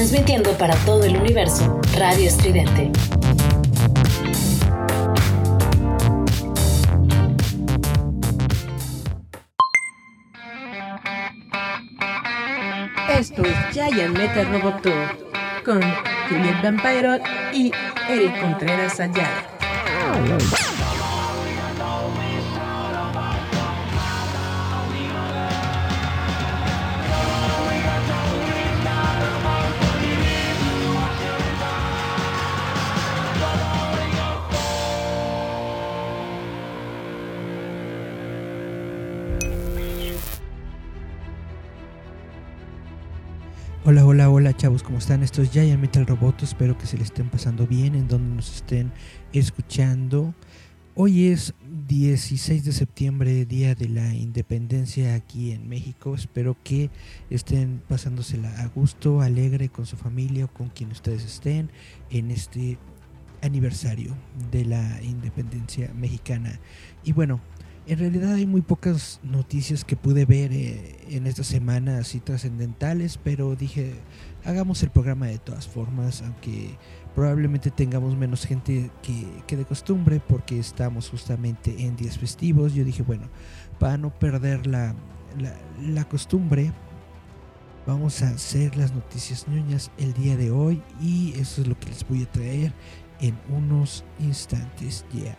Transmitiendo para todo el universo, Radio Estridente. Esto es Giant Metal Robot Tour con Juliet Vampiro y Eric Contreras Ayala. Hola, chavos, ¿cómo están? Esto es Giant Metal Roboto, espero que se le estén pasando bien en donde nos estén escuchando. Hoy es 16 de septiembre, Día de la Independencia aquí en México. Espero que estén pasándosela a gusto, alegre con su familia o con quien ustedes estén en este aniversario de la independencia mexicana. Y bueno, en realidad hay muy pocas noticias que pude ver eh, en esta semana así trascendentales, pero dije, hagamos el programa de todas formas, aunque probablemente tengamos menos gente que, de costumbre porque estamos justamente en días festivos. Yo dije, bueno, para no perder la, la costumbre, vamos a hacer las noticias ñoñas el día de hoy y eso es lo que les voy a traer en unos instantes ya.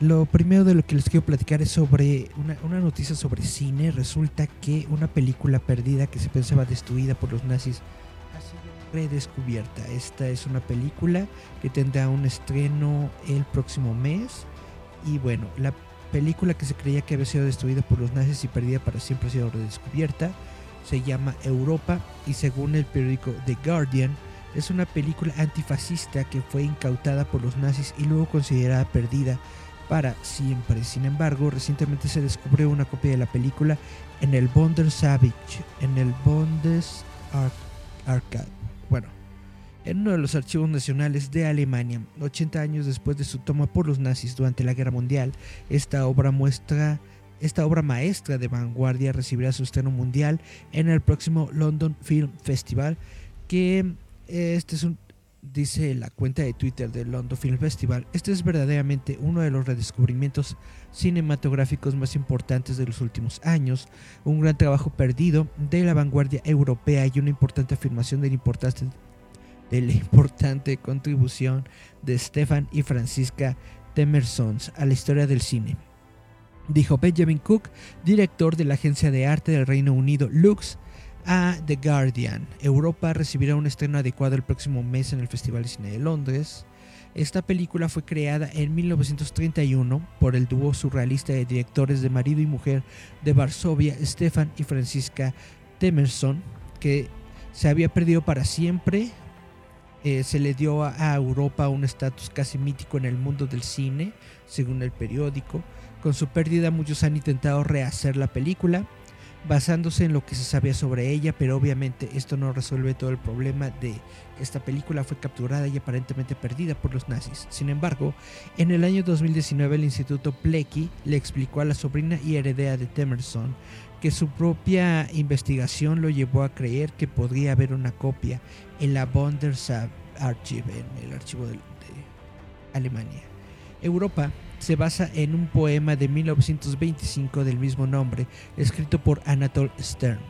Lo primero de lo que les quiero platicar es sobre una, noticia sobre cine. Resulta que una película perdida que se pensaba destruida por los nazis ha sido redescubierta. Esta es una película que tendrá un estreno el próximo mes. Y bueno, la película que se creía que había sido destruida por los nazis y perdida para siempre ha sido redescubierta. Se llama Europa y según el periódico The Guardian, es una película antifascista que fue incautada por los nazis y luego considerada perdida para siempre. Sin embargo, recientemente se descubrió una copia de la película en el Bundesarchiv, en el Bundesarchiv, bueno, en uno de los archivos nacionales de Alemania. 80 años después de su toma por los nazis durante la Guerra Mundial, esta obra muestra esta obra maestra de vanguardia recibirá su estreno mundial en el próximo London Film Festival, que este es un dice la cuenta de Twitter del London Film Festival, este es verdaderamente uno de los redescubrimientos cinematográficos más importantes de los últimos años, un gran trabajo perdido de la vanguardia europea y una importante afirmación de la importante, contribución de Stefan y Francisca Temersons a la historia del cine. Dijo Benjamin Cook, director de la agencia de arte del Reino Unido Lux, a The Guardian. Europa recibirá un estreno adecuado el próximo mes en el Festival de Cine de Londres. Esta película fue creada en 1931 por el dúo surrealista de directores de marido y mujer de Varsovia, Stefan y Francisca Temerson, que se había perdido para siempre. Eh, se le dio a Europa un estatus casi mítico en el mundo del cine, según el periódico. Con su pérdida muchos han intentado rehacer la película, basándose en lo que se sabía sobre ella, pero obviamente esto no resuelve todo el problema de que esta película fue capturada y aparentemente perdida por los nazis. Sin embargo, en el año 2019 el Instituto Plecky le explicó a la sobrina y heredera de Temerson que su propia investigación lo llevó a creer que podría haber una copia en la Bundesarchiv, en el archivo de, de Alemania. Europa se basa en un poema de 1925 del mismo nombre, escrito por Anatole Stern.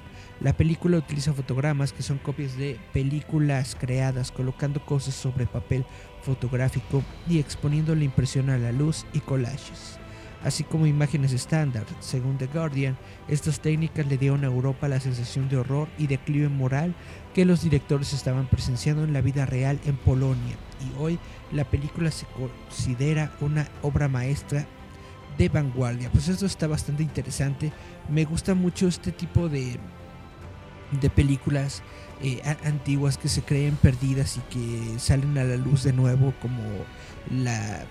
La película utiliza fotogramas que son copias de películas creadas, colocando cosas sobre papel fotográfico y exponiendo la impresión a la luz y collages así como imágenes estándar. Según The Guardian, estas técnicas le dieron a Europa la sensación de horror y declive moral que los directores estaban presenciando en la vida real en Polonia. Y hoy la película se considera una obra maestra de vanguardia. Pues esto está bastante interesante. Me gusta mucho este tipo de de películas eh, antiguas que se creen perdidas y que salen a la luz de nuevo como la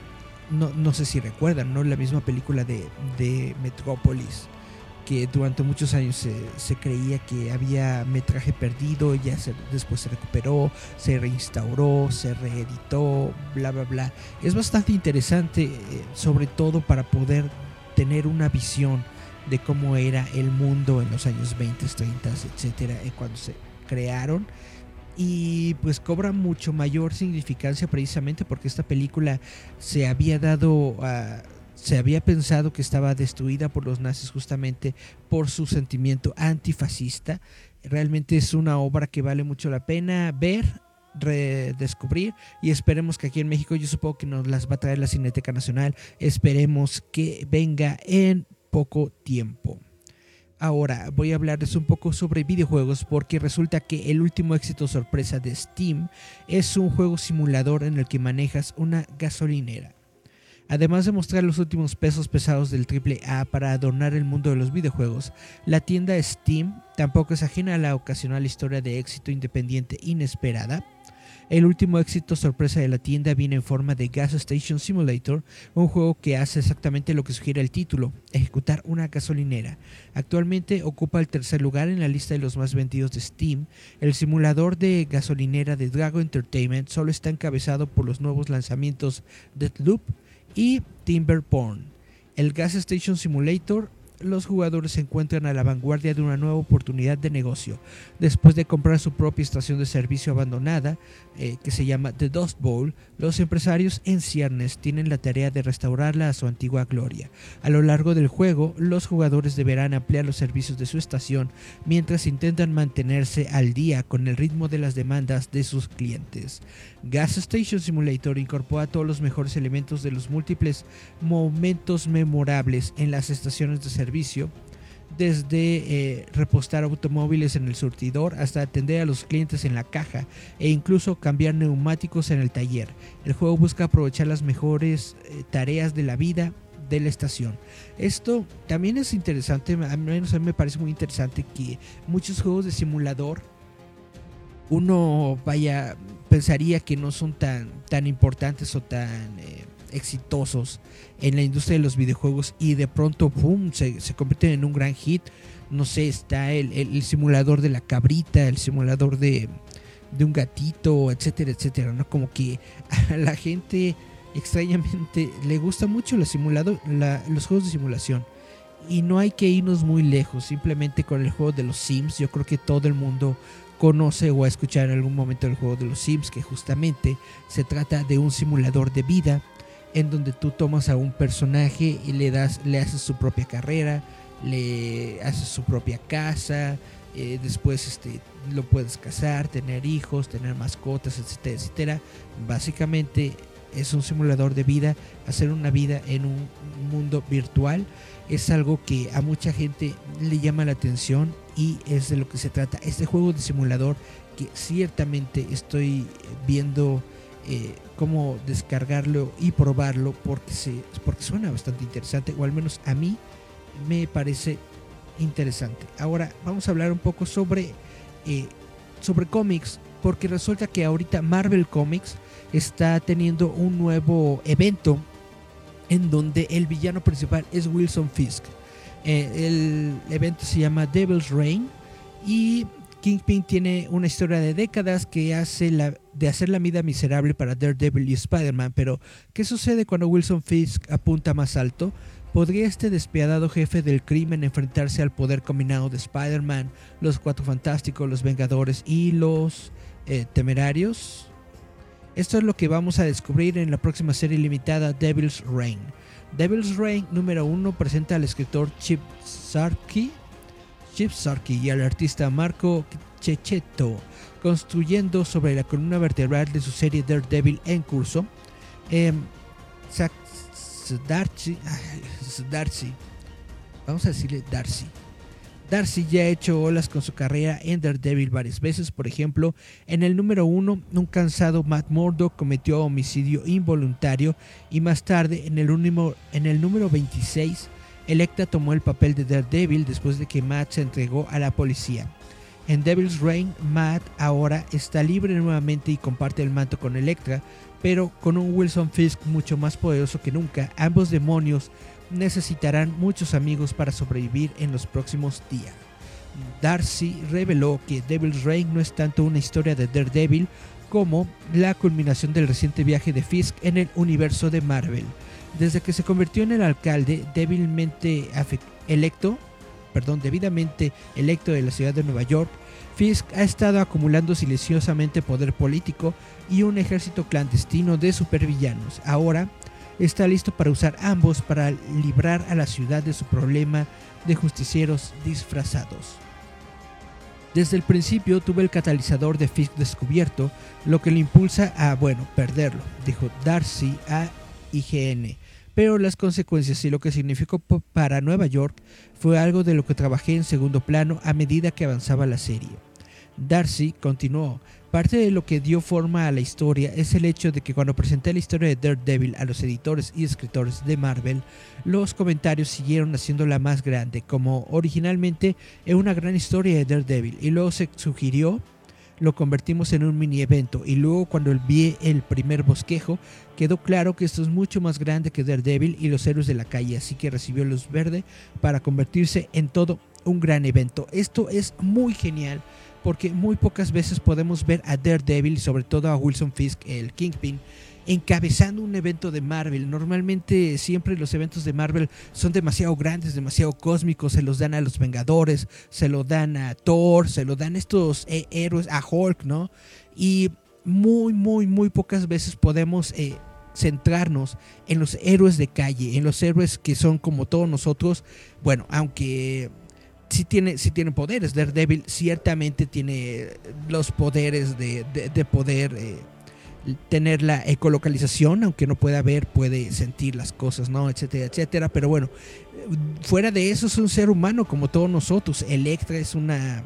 no, no sé si recuerdan no la misma película de, de Metrópolis que durante muchos años se, creía que había metraje perdido, ya se, después se recuperó, se reinstauró, se reeditó, bla, bla, bla. Es bastante interesante, eh, sobre todo para poder tener una visión de cómo era el mundo en los años 20, 30, etcétera, eh, cuando se crearon. Y pues cobra mucho mayor significancia precisamente porque esta película se había dado a se había pensado que estaba destruida por los nazis justamente por su sentimiento antifascista. Realmente es una obra que vale mucho la pena ver, redescubrir y esperemos que aquí en México yo supongo que nos las va a traer la Cineteca Nacional. Esperemos que venga en poco tiempo. Ahora voy a hablarles un poco sobre videojuegos porque resulta que el último éxito sorpresa de Steam es un juego simulador en el que manejas una gasolinera. Además de mostrar los últimos pesos pesados del AAA para adornar el mundo de los videojuegos, la tienda Steam tampoco es ajena a la ocasional historia de éxito independiente inesperada. El último éxito sorpresa de la tienda viene en forma de Gas Station Simulator, un juego que hace exactamente lo que sugiere el título, ejecutar una gasolinera. Actualmente ocupa el tercer lugar en la lista de los más vendidos de Steam. El simulador de gasolinera de Dragon Entertainment solo está encabezado por los nuevos lanzamientos Deathloop, y Timberborn. El Gas Station Simulator los jugadores se encuentran a la vanguardia de una nueva oportunidad de negocio. Después de comprar su propia estación de servicio abandonada, eh, que se llama The Dust Bowl, los empresarios en ciernes tienen la tarea de restaurarla a su antigua gloria. A lo largo del juego, los jugadores deberán ampliar los servicios de su estación mientras intentan mantenerse al día con el ritmo de las demandas de sus clientes. Gas Station Simulator incorpora todos los mejores elementos de los múltiples momentos memorables en las estaciones de servicio, desde eh, repostar automóviles en el surtidor hasta atender a los clientes en la caja e incluso cambiar neumáticos en el taller. El juego busca aprovechar las mejores eh, tareas de la vida de la estación. Esto también es interesante, a mí me parece muy interesante que muchos juegos de simulador uno vaya pensaría que no son tan, tan importantes o tan eh, exitosos en la industria de los videojuegos y de pronto boom, se, se convierten en un gran hit. No sé, está el, simulador de la cabrita, el simulador de, de un gatito, etcétera, etcétera. ¿no? Como que a la gente extrañamente le gusta mucho los, simulado, la, los juegos de simulación. Y no hay que irnos muy lejos, simplemente con el juego de los Sims. Yo creo que todo el mundo conoce o ha escuchado en algún momento el juego de los Sims, que justamente se trata de un simulador de vida en donde tú tomas a un personaje y le das, le haces su propia carrera, le haces su propia casa, eh, después este, lo puedes casar, tener hijos, tener mascotas, etcétera, etcétera. Básicamente es un simulador de vida, hacer una vida en un mundo virtual es algo que a mucha gente le llama la atención y es de lo que se trata. Este juego de simulador que ciertamente estoy viendo eh, cómo descargarlo y probarlo porque, se, porque suena bastante interesante o al menos a mí me parece interesante. Ahora vamos a hablar un poco sobre, eh, sobre cómics porque resulta que ahorita Marvel Comics está teniendo un nuevo evento en donde el villano principal es Wilson Fisk. Eh, el evento se llama Devil's Reign y Kingpin tiene una historia de décadas que hace la, de hacer la vida miserable para Daredevil y Spider-Man, pero ¿qué sucede cuando Wilson Fisk apunta más alto? ¿Podría este despiadado jefe del crimen enfrentarse al poder combinado de Spider-Man, los Cuatro Fantásticos, los Vengadores y los eh, Temerarios? Esto es lo que vamos a descubrir en la próxima serie limitada Devil's Reign. Devil's Reign número 1 presenta al escritor Chip Sarkey, Chip Sarkey y al artista Marco Checheto construyendo sobre la columna vertebral de su serie Daredevil en curso. Eh, Darcy, vamos a decirle Darcy Darcy ya ha hecho olas con su carrera en Daredevil varias veces. Por ejemplo, en el número 1, un cansado Matt Murdock cometió homicidio involuntario y más tarde, en el, en el número 26, Electa tomó el papel de Daredevil después de que Matt se entregó a la policía. En Devil's Reign, Matt ahora está libre nuevamente y comparte el manto con Elektra, pero con un Wilson Fisk mucho más poderoso que nunca, ambos demonios necesitarán muchos amigos para sobrevivir en los próximos días. Darcy reveló que Devil's Reign no es tanto una historia de Daredevil como la culminación del reciente viaje de Fisk en el universo de Marvel. Desde que se convirtió en el alcalde débilmente electo, perdón, debidamente electo de la ciudad de Nueva York, Fisk ha estado acumulando silenciosamente poder político y un ejército clandestino de supervillanos. Ahora está listo para usar ambos para librar a la ciudad de su problema de justicieros disfrazados. Desde el principio tuve el catalizador de Fisk descubierto, lo que le impulsa a, bueno, perderlo, dijo Darcy a IGN. Pero las consecuencias y lo que significó para Nueva York fue algo de lo que trabajé en segundo plano a medida que avanzaba la serie. Darcy continuó, parte de lo que dio forma a la historia es el hecho de que cuando presenté la historia de Daredevil a los editores y escritores de Marvel, los comentarios siguieron haciéndola más grande, como originalmente era una gran historia de Daredevil, y luego se sugirió lo convertimos en un mini evento y luego cuando vi el primer bosquejo quedó claro que esto es mucho más grande que Daredevil y los héroes de la calle, así que recibió luz verde para convertirse en todo un gran evento. Esto es muy genial porque muy pocas veces podemos ver a Daredevil sobre todo a Wilson Fisk, el Kingpin, encabezando un evento de Marvel. Normalmente siempre los eventos de Marvel son demasiado grandes, demasiado cósmicos, se los dan a los Vengadores, se lo dan a Thor, se lo dan a estos eh, héroes, a Hulk, ¿no? Y muy, muy, muy pocas veces podemos... Eh, centrarnos en los héroes de calle, en los héroes que son como todos nosotros, bueno, aunque si tiene, si tiene poderes. Daredevil ciertamente tiene los poderes de, poder eh, tener la ecolocalización, aunque no pueda ver, puede sentir las cosas, ¿no? Etcétera, etcétera. Pero bueno, fuera de eso es un ser humano como todos nosotros. Electra es una,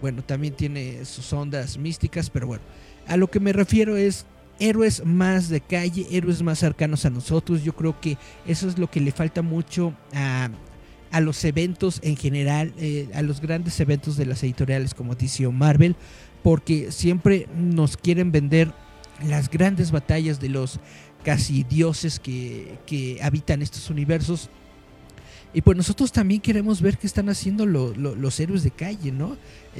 bueno, también tiene sus ondas místicas, pero bueno, a lo que me refiero es héroes más de calle, héroes más cercanos a nosotros. Yo creo que eso es lo que le falta mucho a, a los eventos en general, eh, a los grandes eventos de las editoriales como DC Marvel, porque siempre nos quieren vender las grandes batallas de los casi dioses que, que habitan estos universos. Y pues nosotros también queremos ver qué están haciendo los héroes de calle, ¿no?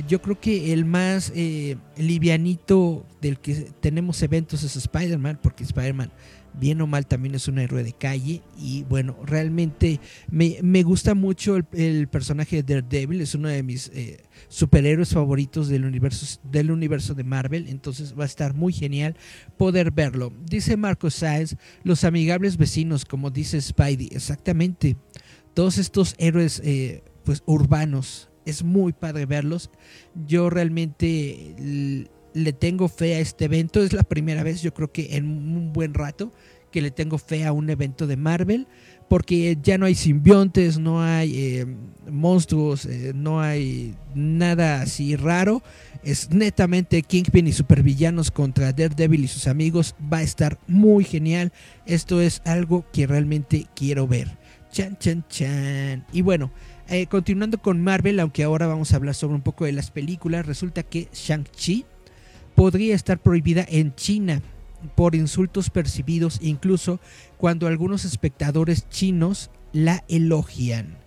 Yo creo que el más eh, livianito del que tenemos eventos es Spider-Man, porque Spider-Man bien o mal también es un héroe de calle. Y bueno, realmente me, gusta mucho el, personaje de Daredevil, es uno de mis eh, superhéroes favoritos del universo, del universo de Marvel, entonces va a estar muy genial poder verlo. Dice Marco Sáenz, los amigables vecinos, como dice Spidey, exactamente, todos estos héroes eh, pues urbanos, es muy padre verlos, yo realmente le tengo fe a este evento. Es la primera vez, yo creo que en un buen rato, que le tengo fe a un evento de Marvel. Porque ya no hay simbiontes, no hay eh, monstruos, eh, no hay nada así raro. Es netamente Kingpin y supervillanos contra Daredevil y sus amigos. Va a estar muy genial. Esto es algo que realmente quiero ver. Chan, chan, chan. Y bueno, eh, continuando con Marvel, aunque ahora vamos a hablar sobre un poco de las películas, resulta que Shang-Chi podría estar prohibida en China por insultos percibidos incluso cuando algunos espectadores chinos la elogian.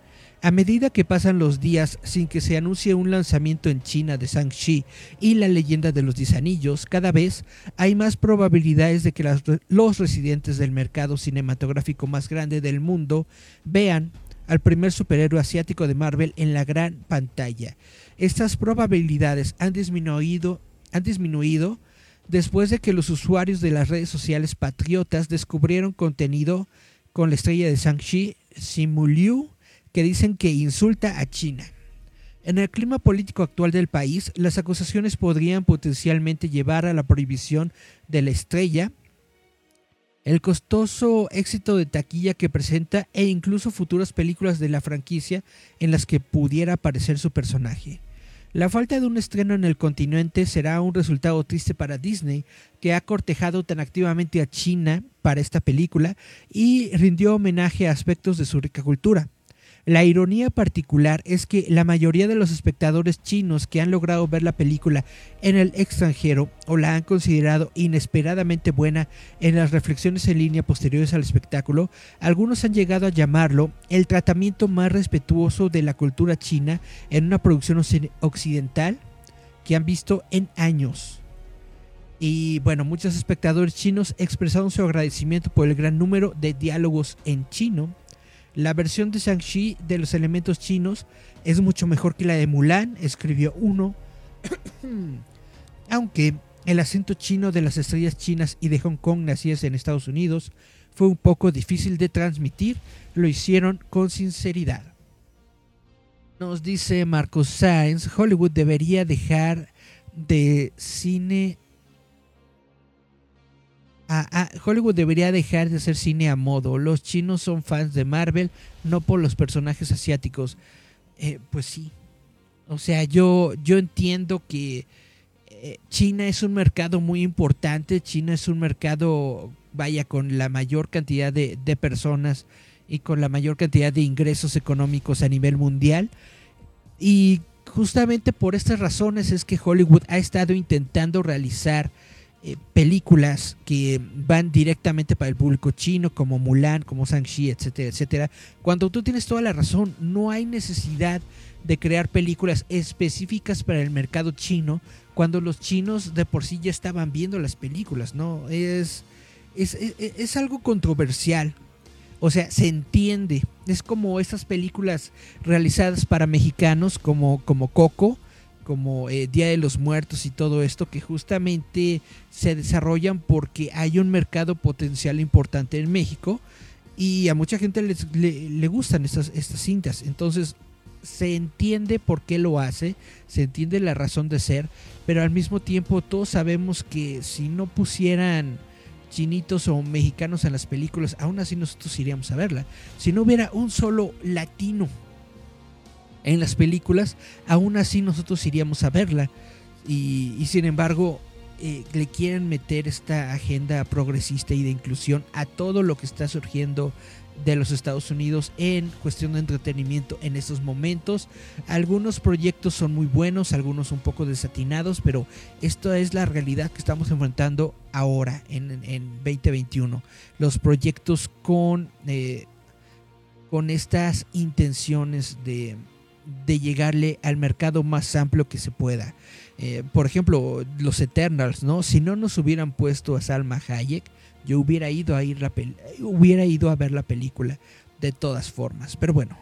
A medida que pasan los días sin que se anuncie un lanzamiento en China de Shang-Chi y la leyenda de los 10 anillos, cada vez hay más probabilidades de que los residentes del mercado cinematográfico más grande del mundo vean al primer superhéroe asiático de Marvel en la gran pantalla. Estas probabilidades han disminuido han disminuido después de que los usuarios de las redes sociales patriotas descubrieron contenido con la estrella de Shang-Chi, Simu Liu, que dicen que insulta a China. En el clima político actual del país, las acusaciones podrían potencialmente llevar a la prohibición de la estrella, el costoso éxito de taquilla que presenta e incluso futuras películas de la franquicia en las que pudiera aparecer su personaje. La falta de un estreno en el continente será un resultado triste para Disney, que ha cortejado tan activamente a China para esta película y rindió homenaje a aspectos de su rica cultura. La ironía particular es que la mayoría de los espectadores chinos que han logrado ver la película en el extranjero o la han considerado inesperadamente buena en las reflexiones en línea posteriores al espectáculo, algunos han llegado a llamarlo el tratamiento más respetuoso de la cultura china en una producción occidental que han visto en años. Y bueno, muchos espectadores chinos expresaron su agradecimiento por el gran número de diálogos en chino la versión de Shang-Chi de los elementos chinos es mucho mejor que la de Mulan, escribió uno. Aunque el acento chino de las estrellas chinas y de Hong Kong nacidas en Estados Unidos fue un poco difícil de transmitir, lo hicieron con sinceridad. Nos dice Marcos Sainz, Hollywood debería dejar de cine Hollywood debería dejar de hacer cine a modo. Los chinos son fans de Marvel, no por los personajes asiáticos. Eh, pues sí. O sea, yo, yo entiendo que eh, China es un mercado muy importante. China es un mercado, vaya, con la mayor cantidad de, de personas y con la mayor cantidad de ingresos económicos a nivel mundial. Y justamente por estas razones es que Hollywood ha estado intentando realizar eh, películas que van directamente para el público chino, como Mulan, como Shang-Chi, etcétera, etcétera. Cuando tú tienes toda la razón, no hay necesidad de crear películas específicas para el mercado chino, cuando los chinos de por sí ya estaban viendo las películas, ¿no? Es, es, es algo controversial. O sea, se entiende. Es como esas películas realizadas para mexicanos, como, como Coco, como eh, Día de los Muertos y todo esto, que justamente se desarrollan porque hay un mercado potencial importante en México y a mucha gente le, gustan estas, estas cintas. Entonces se entiende por qué lo hace, se entiende la razón de ser, pero al mismo tiempo todos sabemos que si no pusieran chinitos o mexicanos en las películas, aún así nosotros iríamos a verla. Si no hubiera un solo latino en las películas, aún así nosotros iríamos a verla. Y, sin embargo, eh, le quieren meter esta agenda progresista y de inclusión a todo lo que está surgiendo de los Estados Unidos en cuestión de entretenimiento en estos momentos. Algunos proyectos son muy buenos, algunos un poco desatinados, pero esto es la realidad que estamos enfrentando ahora en, 2021. Los proyectos con, eh, con estas intenciones de, de llegarle al mercado más amplio que se pueda. Eh, por ejemplo, los Eternals, ¿no? Si no nos hubieran puesto a Salma Hayek, yo hubiera ido a ir la hubiera ido a ver la película de todas formas. Pero bueno,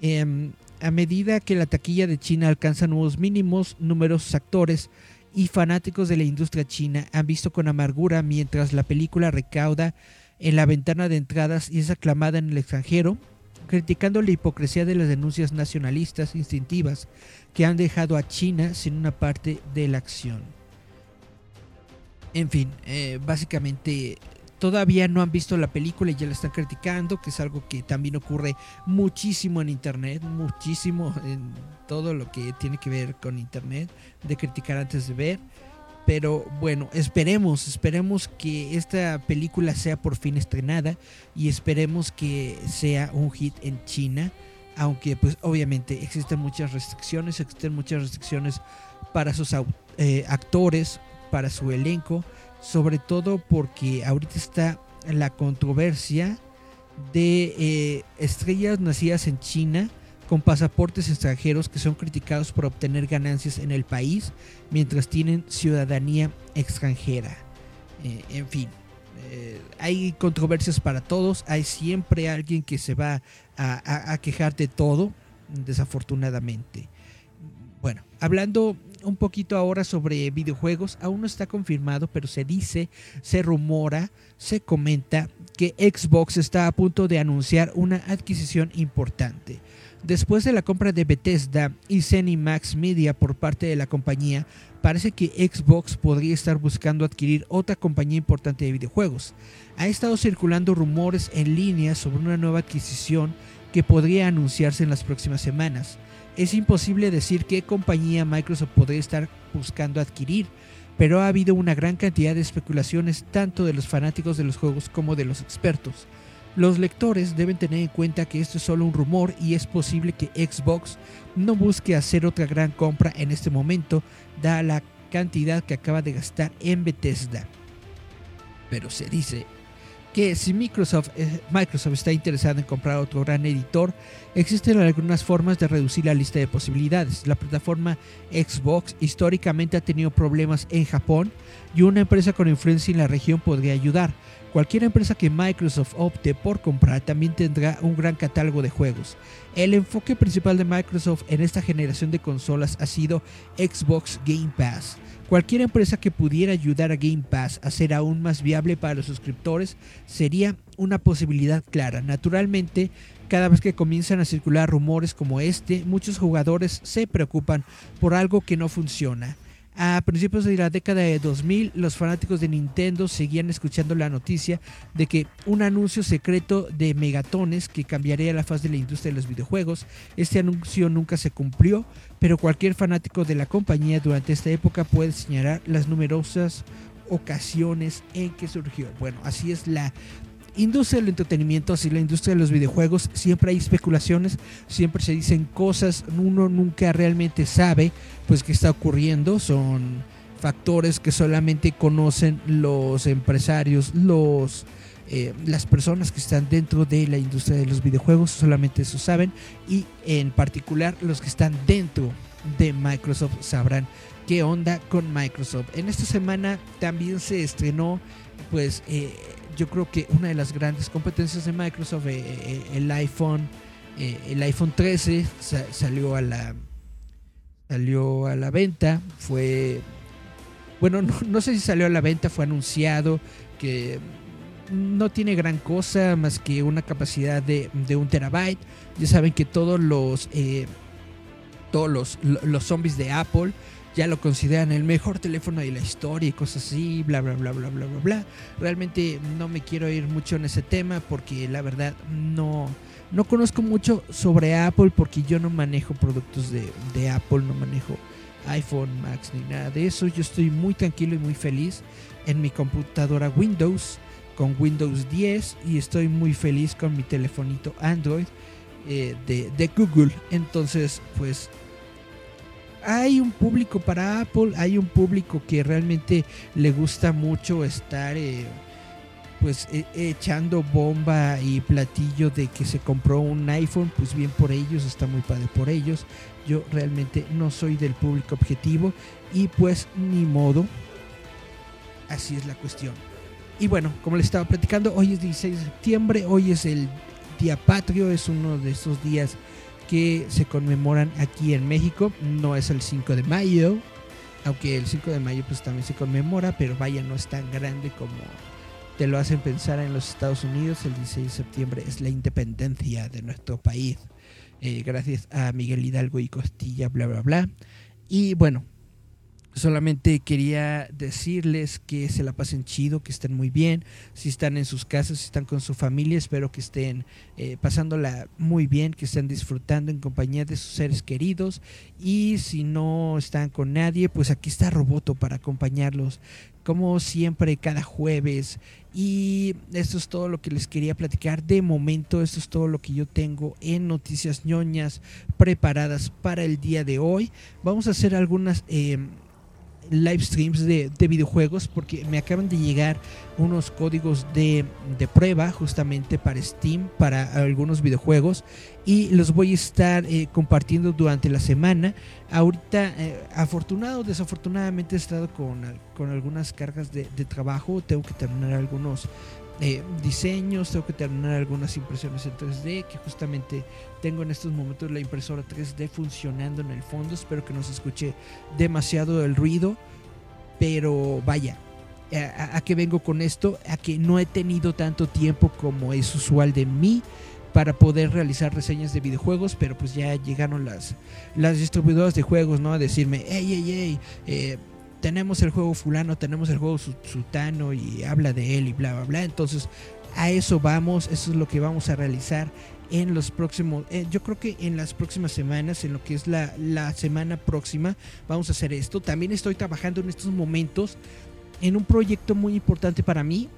em, a medida que la taquilla de China alcanza nuevos mínimos, numerosos actores y fanáticos de la industria china han visto con amargura mientras la película recauda en la ventana de entradas y es aclamada en el extranjero criticando la hipocresía de las denuncias nacionalistas instintivas que han dejado a China sin una parte de la acción. En fin, eh, básicamente todavía no han visto la película y ya la están criticando, que es algo que también ocurre muchísimo en Internet, muchísimo en todo lo que tiene que ver con Internet, de criticar antes de ver. Pero bueno, esperemos, esperemos que esta película sea por fin estrenada y esperemos que sea un hit en China. Aunque pues obviamente existen muchas restricciones, existen muchas restricciones para sus eh, actores, para su elenco, sobre todo porque ahorita está la controversia de eh, estrellas nacidas en China con pasaportes extranjeros que son criticados por obtener ganancias en el país mientras tienen ciudadanía extranjera. Eh, en fin, eh, hay controversias para todos, hay siempre alguien que se va a, quejar de todo, desafortunadamente. Bueno, hablando un poquito ahora sobre videojuegos, aún no está confirmado, pero se dice, se rumora, se comenta que Xbox está a punto de anunciar una adquisición importante. Después de la compra de Bethesda y Max Media por parte de la compañía, parece que Xbox podría estar buscando adquirir otra compañía importante de videojuegos. Ha estado circulando rumores en línea sobre una nueva adquisición que podría anunciarse en las próximas semanas. Es imposible decir qué compañía Microsoft podría estar buscando adquirir, pero ha habido una gran cantidad de especulaciones tanto de los fanáticos de los juegos como de los expertos. Los lectores deben tener en cuenta que esto es solo un rumor y es posible que Xbox no busque hacer otra gran compra en este momento, dada la cantidad que acaba de gastar en Bethesda. Pero se dice que si Microsoft, eh, está interesado en comprar otro gran editor, existen algunas formas de reducir la lista de posibilidades. La plataforma Xbox históricamente ha tenido problemas en Japón y una empresa con influencia en la región podría ayudar. Cualquier empresa que Microsoft opte por comprar también tendrá un gran catálogo de juegos. El enfoque principal de Microsoft en esta generación de consolas ha sido Xbox Game Pass. Cualquier empresa que pudiera ayudar a Game Pass a ser aún más viable para los suscriptores sería una posibilidad clara. Naturalmente, cada vez que comienzan a circular rumores como este, muchos jugadores se preocupan por algo que no funciona. A principios de la década de 2000, los fanáticos de Nintendo seguían escuchando la noticia de que un anuncio secreto de megatones que cambiaría la faz de la industria de los videojuegos. Este anuncio nunca se cumplió, pero cualquier fanático de la compañía durante esta época puede señalar las numerosas ocasiones en que surgió. Bueno, así es la industria del entretenimiento, así la industria de los videojuegos, siempre hay especulaciones, siempre se dicen cosas, uno nunca realmente sabe pues qué está ocurriendo, son factores que solamente conocen los empresarios, los eh, las personas que están dentro de la industria de los videojuegos, solamente eso saben y en particular los que están dentro de Microsoft sabrán qué onda con Microsoft. En esta semana también se estrenó pues eh, yo creo que una de las grandes competencias de Microsoft, eh, eh, el iPhone, eh, el iPhone 13 salió a la salió a la venta, fue bueno, no, sé si salió a la venta, fue anunciado que no tiene gran cosa más que una capacidad de, un terabyte. Ya saben que todos los todos los, los zombies de Apple ya lo consideran el mejor teléfono de la historia y cosas así, bla, bla, bla, bla, bla, bla, bla. Realmente no me quiero ir mucho en ese tema porque la verdad no, no conozco mucho sobre Apple porque yo no manejo productos de, de Apple, no manejo iPhone, Max ni nada de eso. Yo estoy muy tranquilo y muy feliz en mi computadora Windows con Windows 10 y estoy muy feliz con mi telefonito Android eh, de, de Google. Entonces, pues hay un público para Apple, hay un público que realmente le gusta mucho estar eh, pues e, echando bomba y platillo de que se compró un iPhone, pues bien por ellos, está muy padre por ellos. Yo realmente no soy del público objetivo y pues ni modo. Así es la cuestión. Y bueno, como les estaba platicando, hoy es 16 de septiembre, hoy es el Día Patrio, es uno de esos días que se conmemoran aquí en México. No es el 5 de mayo, aunque el 5 de mayo pues también se conmemora, pero vaya, no es tan grande como te lo hacen pensar en los Estados Unidos. El 16 de septiembre es la independencia de nuestro país, eh, gracias a Miguel Hidalgo y Costilla, bla, bla, bla. Y bueno, Solamente quería decirles que se la pasen chido, que estén muy bien. Si están en sus casas, si están con su familia, espero que estén eh, pasándola muy bien, que estén disfrutando en compañía de sus seres queridos. Y si no están con nadie, pues aquí está Roboto para acompañarlos, como siempre, cada jueves. Y esto es todo lo que les quería platicar de momento. Esto es todo lo que yo tengo en Noticias ñoñas preparadas para el día de hoy. Vamos a hacer algunas. Eh, live streams de, videojuegos porque me acaban de llegar unos códigos de, prueba justamente para Steam, para algunos videojuegos y los voy a estar eh, compartiendo durante la semana. Ahorita, eh, afortunado o desafortunadamente he estado con, con algunas cargas de, de trabajo, tengo que terminar algunos eh, diseños, tengo que terminar algunas impresiones en 3D, que justamente tengo en estos momentos la impresora 3D funcionando en el fondo, espero que no se escuche demasiado el ruido, pero vaya, a, a, que vengo con esto, a que no he tenido tanto tiempo como es usual de mí para poder realizar reseñas de videojuegos, pero pues ya llegaron las, las distribuidoras de juegos, ¿no? A decirme, hey, hey, hey, eh, tenemos el juego fulano, tenemos el juego sultano y habla de él y bla, bla, bla. Entonces, a eso vamos, eso es lo que vamos a realizar en los próximos, eh, yo creo que en las próximas semanas, en lo que es la, la semana próxima, vamos a hacer esto. También estoy trabajando en estos momentos en un proyecto muy importante para mí,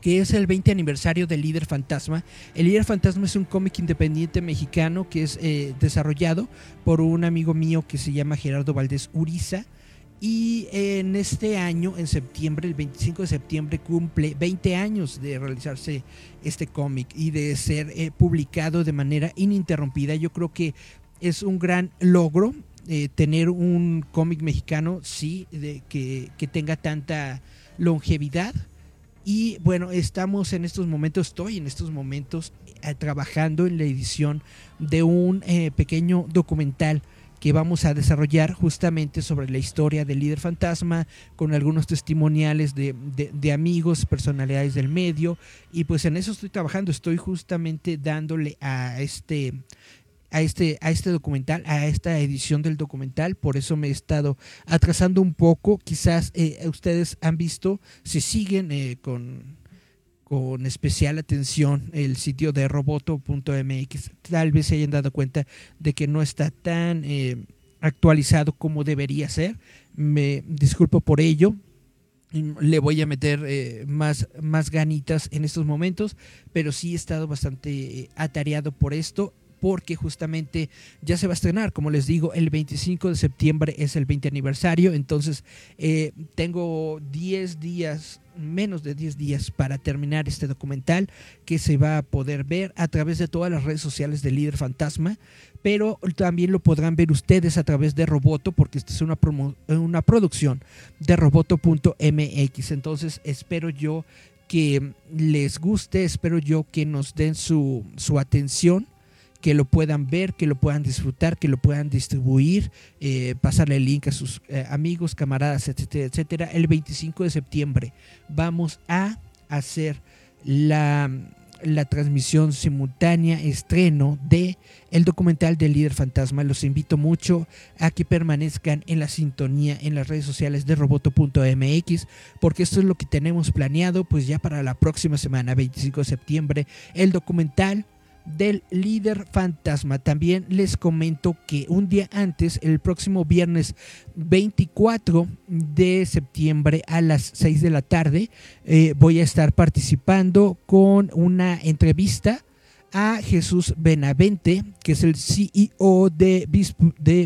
que es el 20 aniversario del Líder Fantasma. El Líder Fantasma es un cómic independiente mexicano que es eh, desarrollado por un amigo mío que se llama Gerardo Valdés Uriza. Y en este año, en septiembre, el 25 de septiembre, cumple 20 años de realizarse este cómic y de ser eh, publicado de manera ininterrumpida. Yo creo que es un gran logro eh, tener un cómic mexicano, sí, de, que, tenga tanta longevidad y bueno, estamos en estos momentos, estoy en estos momentos eh, trabajando en la edición de un eh, pequeño documental que vamos a desarrollar justamente sobre la historia del líder fantasma, con algunos testimoniales de, de, amigos, personalidades del medio, y pues en eso estoy trabajando, estoy justamente dándole a este a este, a este documental, a esta edición del documental, por eso me he estado atrasando un poco. Quizás eh, ustedes han visto, si siguen eh, con, con especial atención el sitio de roboto.mx, tal vez se hayan dado cuenta de que no está tan eh, actualizado como debería ser. Me disculpo por ello. Le voy a meter más, más ganitas en estos momentos, pero sí he estado bastante atareado por esto porque justamente ya se va a estrenar, como les digo, el 25 de septiembre es el 20 aniversario, entonces eh, tengo 10 días, menos de 10 días para terminar este documental que se va a poder ver a través de todas las redes sociales de Líder Fantasma, pero también lo podrán ver ustedes a través de Roboto, porque esta es una, una producción de roboto.mx, entonces espero yo que les guste, espero yo que nos den su, su atención que lo puedan ver, que lo puedan disfrutar, que lo puedan distribuir, eh, pasarle el link a sus eh, amigos, camaradas, etcétera, etcétera. El 25 de septiembre vamos a hacer la, la transmisión simultánea, estreno de el documental del líder fantasma. Los invito mucho a que permanezcan en la sintonía en las redes sociales de roboto.mx, porque esto es lo que tenemos planeado, pues ya para la próxima semana, 25 de septiembre, el documental del líder fantasma. También les comento que un día antes, el próximo viernes 24 de septiembre a las 6 de la tarde, eh, voy a estar participando con una entrevista a Jesús Benavente, que es el CEO de,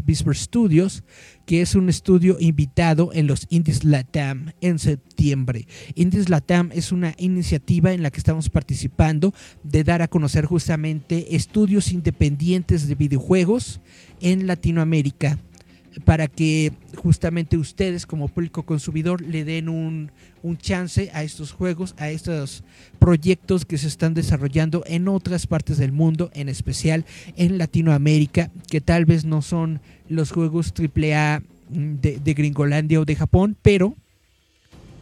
Bisper Studios, que es un estudio invitado en los Indies Latam en septiembre. Indies Latam es una iniciativa en la que estamos participando de dar a conocer justamente estudios independientes de videojuegos en Latinoamérica para que justamente ustedes como público consumidor le den un, un, chance a estos juegos, a estos proyectos que se están desarrollando en otras partes del mundo, en especial en Latinoamérica, que tal vez no son los juegos AAA de, de Gringolandia o de Japón, pero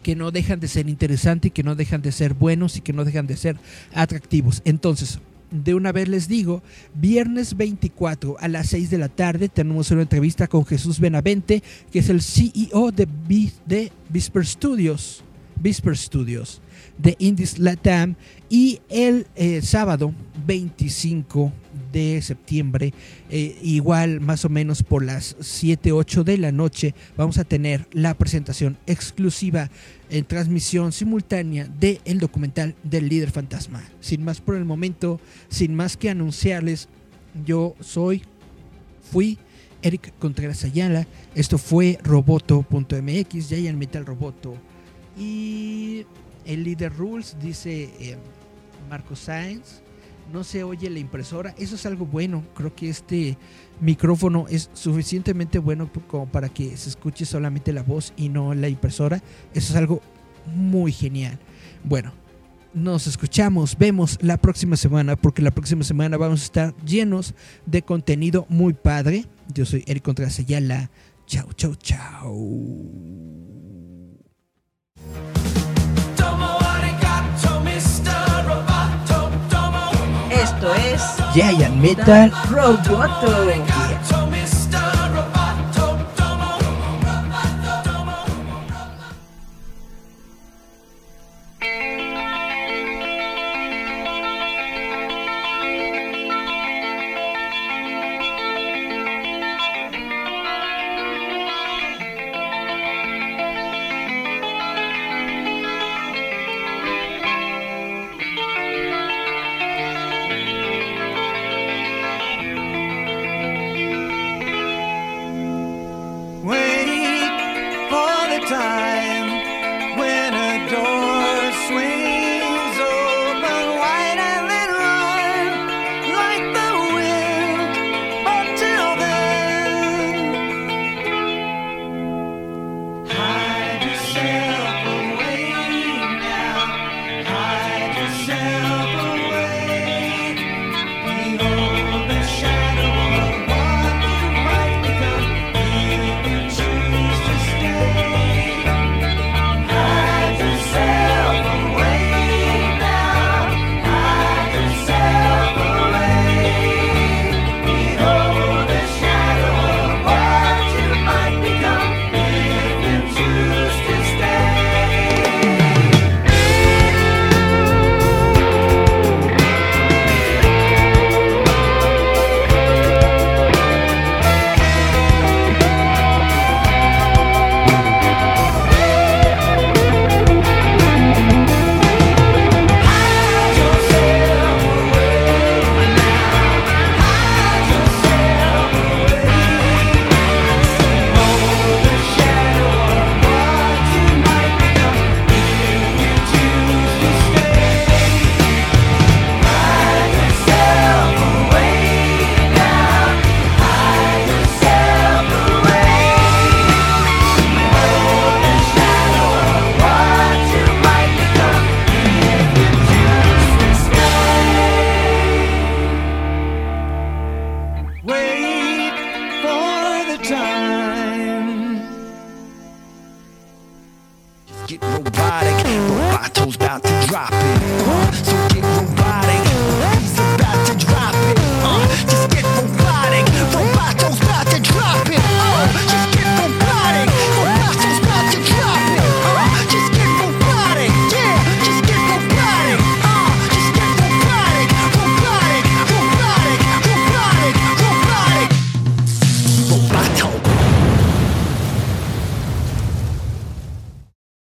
que no dejan de ser interesantes, que no dejan de ser buenos y que no dejan de ser atractivos. Entonces, de una vez les digo, viernes 24 a las 6 de la tarde tenemos una entrevista con Jesús Benavente, que es el CEO de, de Visper Studios. Visper Studios de Indies Latam y el eh, sábado 25 de septiembre, eh, igual más o menos por las 7, 8 de la noche, vamos a tener la presentación exclusiva en transmisión simultánea del el documental del líder fantasma. Sin más por el momento, sin más que anunciarles, yo soy, fui Eric Contreras Ayala, esto fue roboto.mx, Giant Metal Roboto y el líder rules dice eh, Marco Sáenz no se oye la impresora. Eso es algo bueno. Creo que este micrófono es suficientemente bueno como para que se escuche solamente la voz y no la impresora. Eso es algo muy genial. Bueno, nos escuchamos, vemos la próxima semana, porque la próxima semana vamos a estar llenos de contenido muy padre. Yo soy Eric Contreras Ayala. Chao, chao, chao. Giant Metal Roboto.